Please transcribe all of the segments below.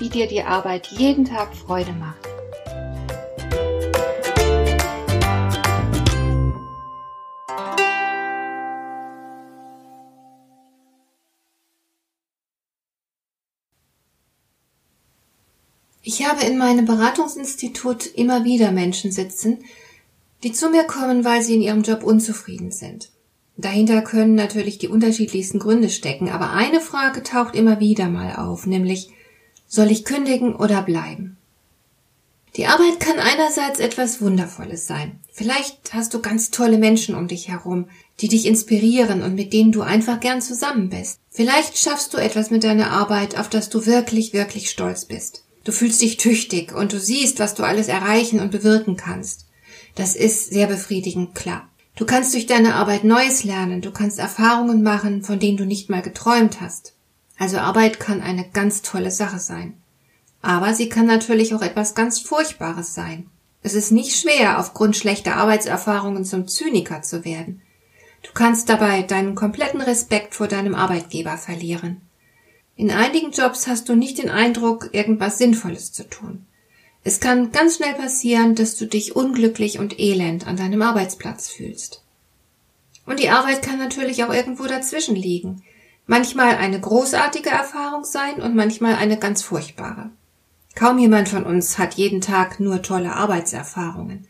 wie dir die Arbeit jeden Tag Freude macht. Ich habe in meinem Beratungsinstitut immer wieder Menschen sitzen, die zu mir kommen, weil sie in ihrem Job unzufrieden sind. Dahinter können natürlich die unterschiedlichsten Gründe stecken, aber eine Frage taucht immer wieder mal auf, nämlich soll ich kündigen oder bleiben? Die Arbeit kann einerseits etwas Wundervolles sein. Vielleicht hast du ganz tolle Menschen um dich herum, die dich inspirieren und mit denen du einfach gern zusammen bist. Vielleicht schaffst du etwas mit deiner Arbeit, auf das du wirklich, wirklich stolz bist. Du fühlst dich tüchtig und du siehst, was du alles erreichen und bewirken kannst. Das ist sehr befriedigend, klar. Du kannst durch deine Arbeit Neues lernen, du kannst Erfahrungen machen, von denen du nicht mal geträumt hast. Also Arbeit kann eine ganz tolle Sache sein. Aber sie kann natürlich auch etwas ganz Furchtbares sein. Es ist nicht schwer, aufgrund schlechter Arbeitserfahrungen zum Zyniker zu werden. Du kannst dabei deinen kompletten Respekt vor deinem Arbeitgeber verlieren. In einigen Jobs hast du nicht den Eindruck, irgendwas Sinnvolles zu tun. Es kann ganz schnell passieren, dass du dich unglücklich und elend an deinem Arbeitsplatz fühlst. Und die Arbeit kann natürlich auch irgendwo dazwischen liegen manchmal eine großartige Erfahrung sein und manchmal eine ganz furchtbare. Kaum jemand von uns hat jeden Tag nur tolle Arbeitserfahrungen.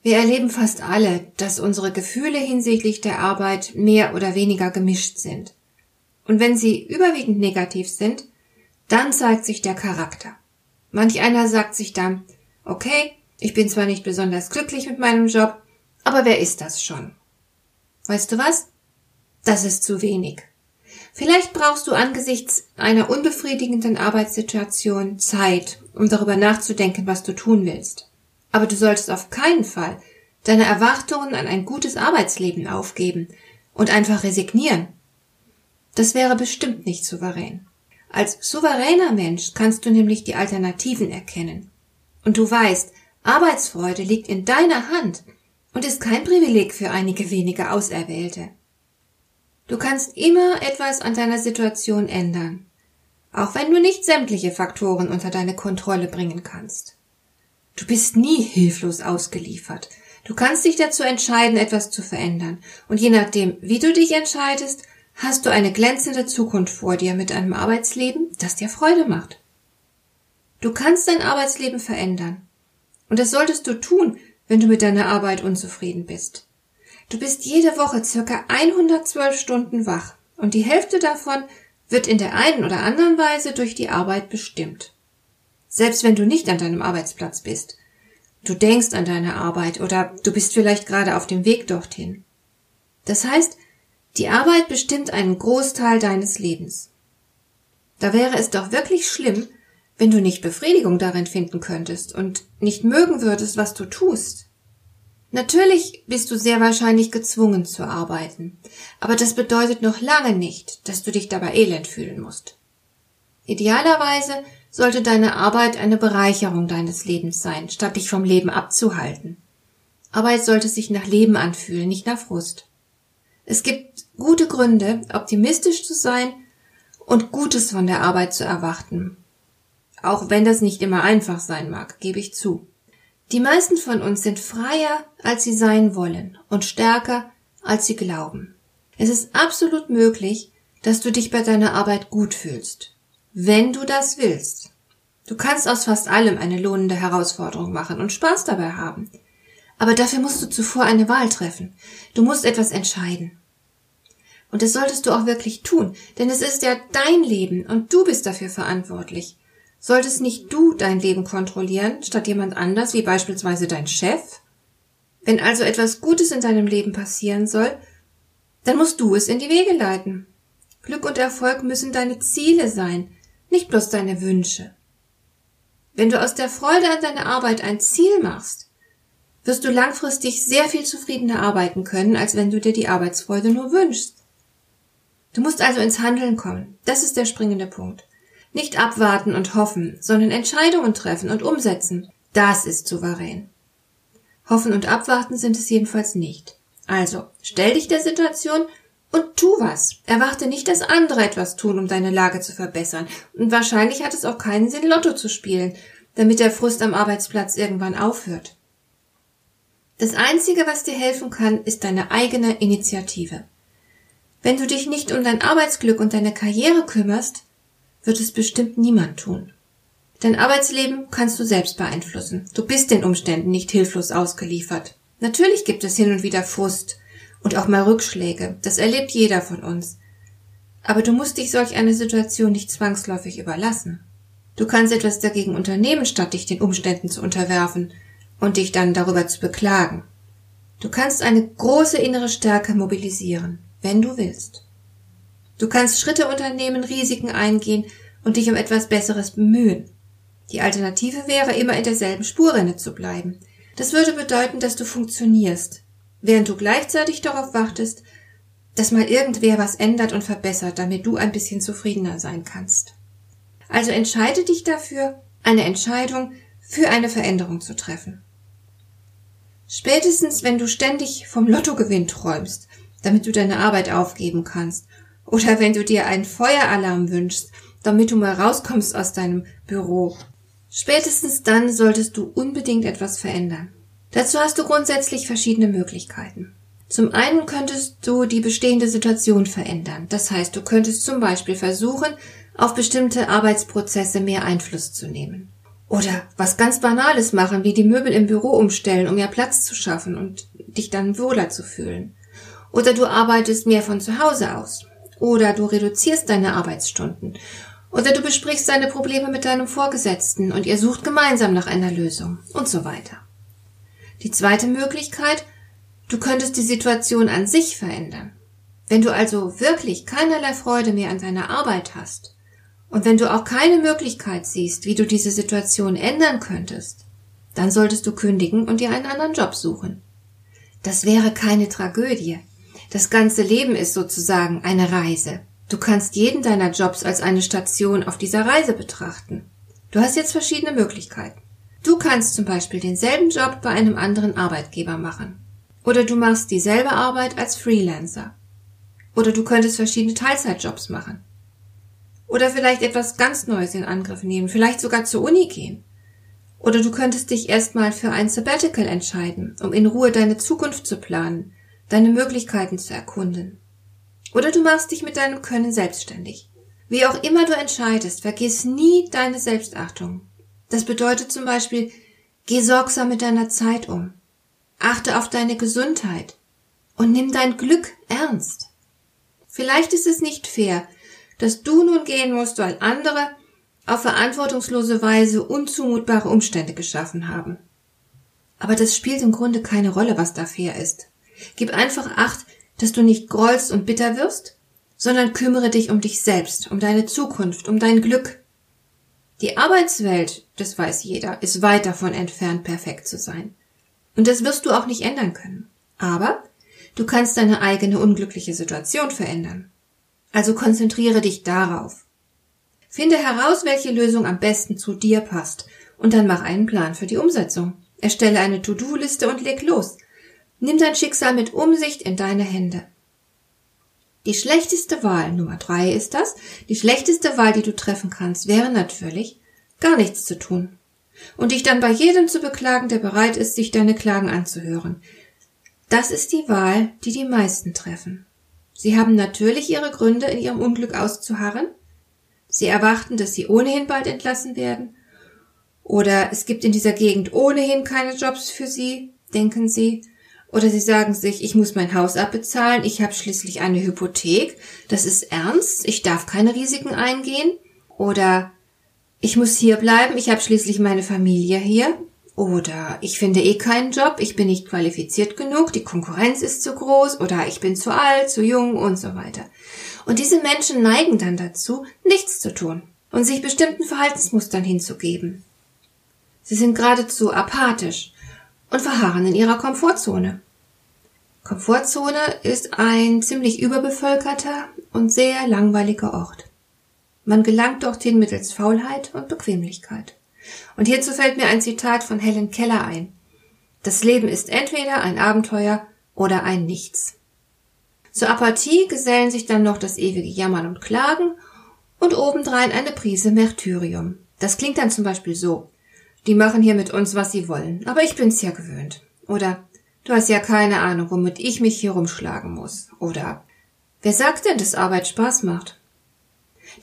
Wir erleben fast alle, dass unsere Gefühle hinsichtlich der Arbeit mehr oder weniger gemischt sind. Und wenn sie überwiegend negativ sind, dann zeigt sich der Charakter. Manch einer sagt sich dann, okay, ich bin zwar nicht besonders glücklich mit meinem Job, aber wer ist das schon? Weißt du was? Das ist zu wenig. Vielleicht brauchst du angesichts einer unbefriedigenden Arbeitssituation Zeit, um darüber nachzudenken, was du tun willst. Aber du solltest auf keinen Fall deine Erwartungen an ein gutes Arbeitsleben aufgeben und einfach resignieren. Das wäre bestimmt nicht souverän. Als souveräner Mensch kannst du nämlich die Alternativen erkennen. Und du weißt, Arbeitsfreude liegt in deiner Hand und ist kein Privileg für einige wenige Auserwählte. Du kannst immer etwas an deiner Situation ändern, auch wenn du nicht sämtliche Faktoren unter deine Kontrolle bringen kannst. Du bist nie hilflos ausgeliefert. Du kannst dich dazu entscheiden, etwas zu verändern, und je nachdem, wie du dich entscheidest, hast du eine glänzende Zukunft vor dir mit einem Arbeitsleben, das dir Freude macht. Du kannst dein Arbeitsleben verändern. Und das solltest du tun, wenn du mit deiner Arbeit unzufrieden bist. Du bist jede Woche circa 112 Stunden wach und die Hälfte davon wird in der einen oder anderen Weise durch die Arbeit bestimmt. Selbst wenn du nicht an deinem Arbeitsplatz bist. Du denkst an deine Arbeit oder du bist vielleicht gerade auf dem Weg dorthin. Das heißt, die Arbeit bestimmt einen Großteil deines Lebens. Da wäre es doch wirklich schlimm, wenn du nicht Befriedigung darin finden könntest und nicht mögen würdest, was du tust. Natürlich bist du sehr wahrscheinlich gezwungen zu arbeiten, aber das bedeutet noch lange nicht, dass du dich dabei elend fühlen musst. Idealerweise sollte deine Arbeit eine Bereicherung deines Lebens sein, statt dich vom Leben abzuhalten. Arbeit sollte sich nach Leben anfühlen, nicht nach Frust. Es gibt gute Gründe, optimistisch zu sein und Gutes von der Arbeit zu erwarten. Auch wenn das nicht immer einfach sein mag, gebe ich zu. Die meisten von uns sind freier, als sie sein wollen und stärker, als sie glauben. Es ist absolut möglich, dass du dich bei deiner Arbeit gut fühlst, wenn du das willst. Du kannst aus fast allem eine lohnende Herausforderung machen und Spaß dabei haben. Aber dafür musst du zuvor eine Wahl treffen. Du musst etwas entscheiden. Und das solltest du auch wirklich tun, denn es ist ja dein Leben und du bist dafür verantwortlich. Solltest nicht du dein Leben kontrollieren, statt jemand anders, wie beispielsweise dein Chef? Wenn also etwas Gutes in deinem Leben passieren soll, dann musst du es in die Wege leiten. Glück und Erfolg müssen deine Ziele sein, nicht bloß deine Wünsche. Wenn du aus der Freude an deiner Arbeit ein Ziel machst, wirst du langfristig sehr viel zufriedener arbeiten können, als wenn du dir die Arbeitsfreude nur wünschst. Du musst also ins Handeln kommen. Das ist der springende Punkt. Nicht abwarten und hoffen, sondern Entscheidungen treffen und umsetzen. Das ist souverän. Hoffen und abwarten sind es jedenfalls nicht. Also, stell dich der Situation und tu was. Erwarte nicht, dass andere etwas tun, um deine Lage zu verbessern. Und wahrscheinlich hat es auch keinen Sinn, Lotto zu spielen, damit der Frust am Arbeitsplatz irgendwann aufhört. Das Einzige, was dir helfen kann, ist deine eigene Initiative. Wenn du dich nicht um dein Arbeitsglück und deine Karriere kümmerst, wird es bestimmt niemand tun. Dein Arbeitsleben kannst du selbst beeinflussen. Du bist den Umständen nicht hilflos ausgeliefert. Natürlich gibt es hin und wieder Frust und auch mal Rückschläge. Das erlebt jeder von uns. Aber du musst dich solch eine Situation nicht zwangsläufig überlassen. Du kannst etwas dagegen unternehmen, statt dich den Umständen zu unterwerfen und dich dann darüber zu beklagen. Du kannst eine große innere Stärke mobilisieren, wenn du willst. Du kannst Schritte unternehmen, Risiken eingehen und dich um etwas Besseres bemühen. Die Alternative wäre, immer in derselben Spurrinne zu bleiben. Das würde bedeuten, dass du funktionierst, während du gleichzeitig darauf wartest, dass mal irgendwer was ändert und verbessert, damit du ein bisschen zufriedener sein kannst. Also entscheide dich dafür, eine Entscheidung für eine Veränderung zu treffen. Spätestens, wenn du ständig vom Lottogewinn träumst, damit du deine Arbeit aufgeben kannst, oder wenn du dir einen Feueralarm wünschst, damit du mal rauskommst aus deinem Büro Spätestens dann solltest du unbedingt etwas verändern. Dazu hast du grundsätzlich verschiedene Möglichkeiten. Zum einen könntest du die bestehende Situation verändern. Das heißt, du könntest zum Beispiel versuchen, auf bestimmte Arbeitsprozesse mehr Einfluss zu nehmen. Oder was ganz Banales machen, wie die Möbel im Büro umstellen, um mehr Platz zu schaffen und dich dann wohler zu fühlen. Oder du arbeitest mehr von zu Hause aus. Oder du reduzierst deine Arbeitsstunden. Oder du besprichst deine Probleme mit deinem Vorgesetzten und ihr sucht gemeinsam nach einer Lösung und so weiter. Die zweite Möglichkeit, du könntest die Situation an sich verändern. Wenn du also wirklich keinerlei Freude mehr an deiner Arbeit hast und wenn du auch keine Möglichkeit siehst, wie du diese Situation ändern könntest, dann solltest du kündigen und dir einen anderen Job suchen. Das wäre keine Tragödie. Das ganze Leben ist sozusagen eine Reise. Du kannst jeden deiner Jobs als eine Station auf dieser Reise betrachten. Du hast jetzt verschiedene Möglichkeiten. Du kannst zum Beispiel denselben Job bei einem anderen Arbeitgeber machen. Oder du machst dieselbe Arbeit als Freelancer. Oder du könntest verschiedene Teilzeitjobs machen. Oder vielleicht etwas ganz Neues in Angriff nehmen, vielleicht sogar zur Uni gehen. Oder du könntest dich erstmal für ein Sabbatical entscheiden, um in Ruhe deine Zukunft zu planen, deine Möglichkeiten zu erkunden. Oder du machst dich mit deinem Können selbstständig. Wie auch immer du entscheidest, vergiss nie deine Selbstachtung. Das bedeutet zum Beispiel, geh sorgsam mit deiner Zeit um. Achte auf deine Gesundheit und nimm dein Glück ernst. Vielleicht ist es nicht fair, dass du nun gehen musst, weil andere auf verantwortungslose Weise unzumutbare Umstände geschaffen haben. Aber das spielt im Grunde keine Rolle, was da fair ist. Gib einfach Acht, dass du nicht grollst und bitter wirst, sondern kümmere dich um dich selbst, um deine Zukunft, um dein Glück. Die Arbeitswelt, das weiß jeder, ist weit davon entfernt, perfekt zu sein. Und das wirst du auch nicht ändern können. Aber du kannst deine eigene unglückliche Situation verändern. Also konzentriere dich darauf. Finde heraus, welche Lösung am besten zu dir passt, und dann mach einen Plan für die Umsetzung. Erstelle eine To-Do-Liste und leg los. Nimm dein Schicksal mit Umsicht in deine Hände. Die schlechteste Wahl, Nummer drei ist das, die schlechteste Wahl, die du treffen kannst, wäre natürlich, gar nichts zu tun. Und dich dann bei jedem zu beklagen, der bereit ist, sich deine Klagen anzuhören. Das ist die Wahl, die die meisten treffen. Sie haben natürlich ihre Gründe, in ihrem Unglück auszuharren. Sie erwarten, dass sie ohnehin bald entlassen werden. Oder es gibt in dieser Gegend ohnehin keine Jobs für sie, denken sie. Oder sie sagen sich, ich muss mein Haus abbezahlen, ich habe schließlich eine Hypothek, das ist ernst, ich darf keine Risiken eingehen. Oder ich muss hier bleiben, ich habe schließlich meine Familie hier. Oder ich finde eh keinen Job, ich bin nicht qualifiziert genug, die Konkurrenz ist zu groß oder ich bin zu alt, zu jung und so weiter. Und diese Menschen neigen dann dazu, nichts zu tun und sich bestimmten Verhaltensmustern hinzugeben. Sie sind geradezu apathisch und verharren in ihrer Komfortzone. Komfortzone ist ein ziemlich überbevölkerter und sehr langweiliger Ort. Man gelangt dorthin mittels Faulheit und Bequemlichkeit. Und hierzu fällt mir ein Zitat von Helen Keller ein. Das Leben ist entweder ein Abenteuer oder ein Nichts. Zur Apathie gesellen sich dann noch das ewige Jammern und Klagen und obendrein eine Prise Märtyrium. Das klingt dann zum Beispiel so. Die machen hier mit uns, was sie wollen, aber ich bin's ja gewöhnt. Oder du hast ja keine Ahnung, womit ich mich hier rumschlagen muss. Oder wer sagt denn, dass Arbeit Spaß macht?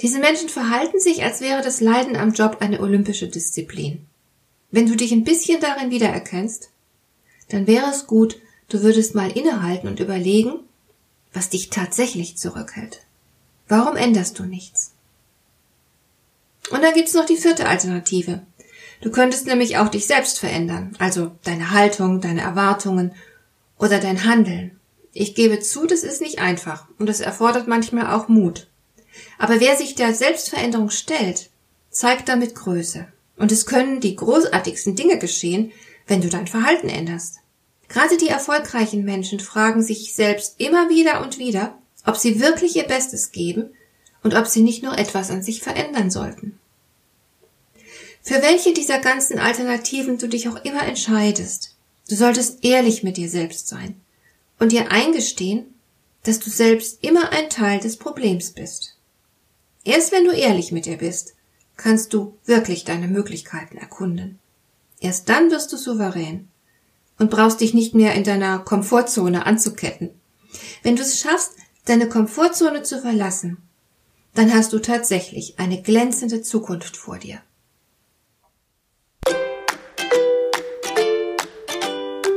Diese Menschen verhalten sich, als wäre das Leiden am Job eine olympische Disziplin. Wenn du dich ein bisschen darin wiedererkennst, dann wäre es gut, du würdest mal innehalten und überlegen, was dich tatsächlich zurückhält. Warum änderst du nichts? Und dann gibt's noch die vierte Alternative. Du könntest nämlich auch dich selbst verändern, also deine Haltung, deine Erwartungen oder dein Handeln. Ich gebe zu, das ist nicht einfach und es erfordert manchmal auch Mut. Aber wer sich der Selbstveränderung stellt, zeigt damit Größe. Und es können die großartigsten Dinge geschehen, wenn du dein Verhalten änderst. Gerade die erfolgreichen Menschen fragen sich selbst immer wieder und wieder, ob sie wirklich ihr Bestes geben und ob sie nicht nur etwas an sich verändern sollten. Für welche dieser ganzen Alternativen du dich auch immer entscheidest, du solltest ehrlich mit dir selbst sein und dir eingestehen, dass du selbst immer ein Teil des Problems bist. Erst wenn du ehrlich mit dir bist, kannst du wirklich deine Möglichkeiten erkunden. Erst dann wirst du souverän und brauchst dich nicht mehr in deiner Komfortzone anzuketten. Wenn du es schaffst, deine Komfortzone zu verlassen, dann hast du tatsächlich eine glänzende Zukunft vor dir.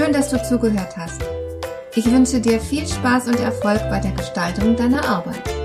Schön, dass du zugehört hast. Ich wünsche dir viel Spaß und Erfolg bei der Gestaltung deiner Arbeit.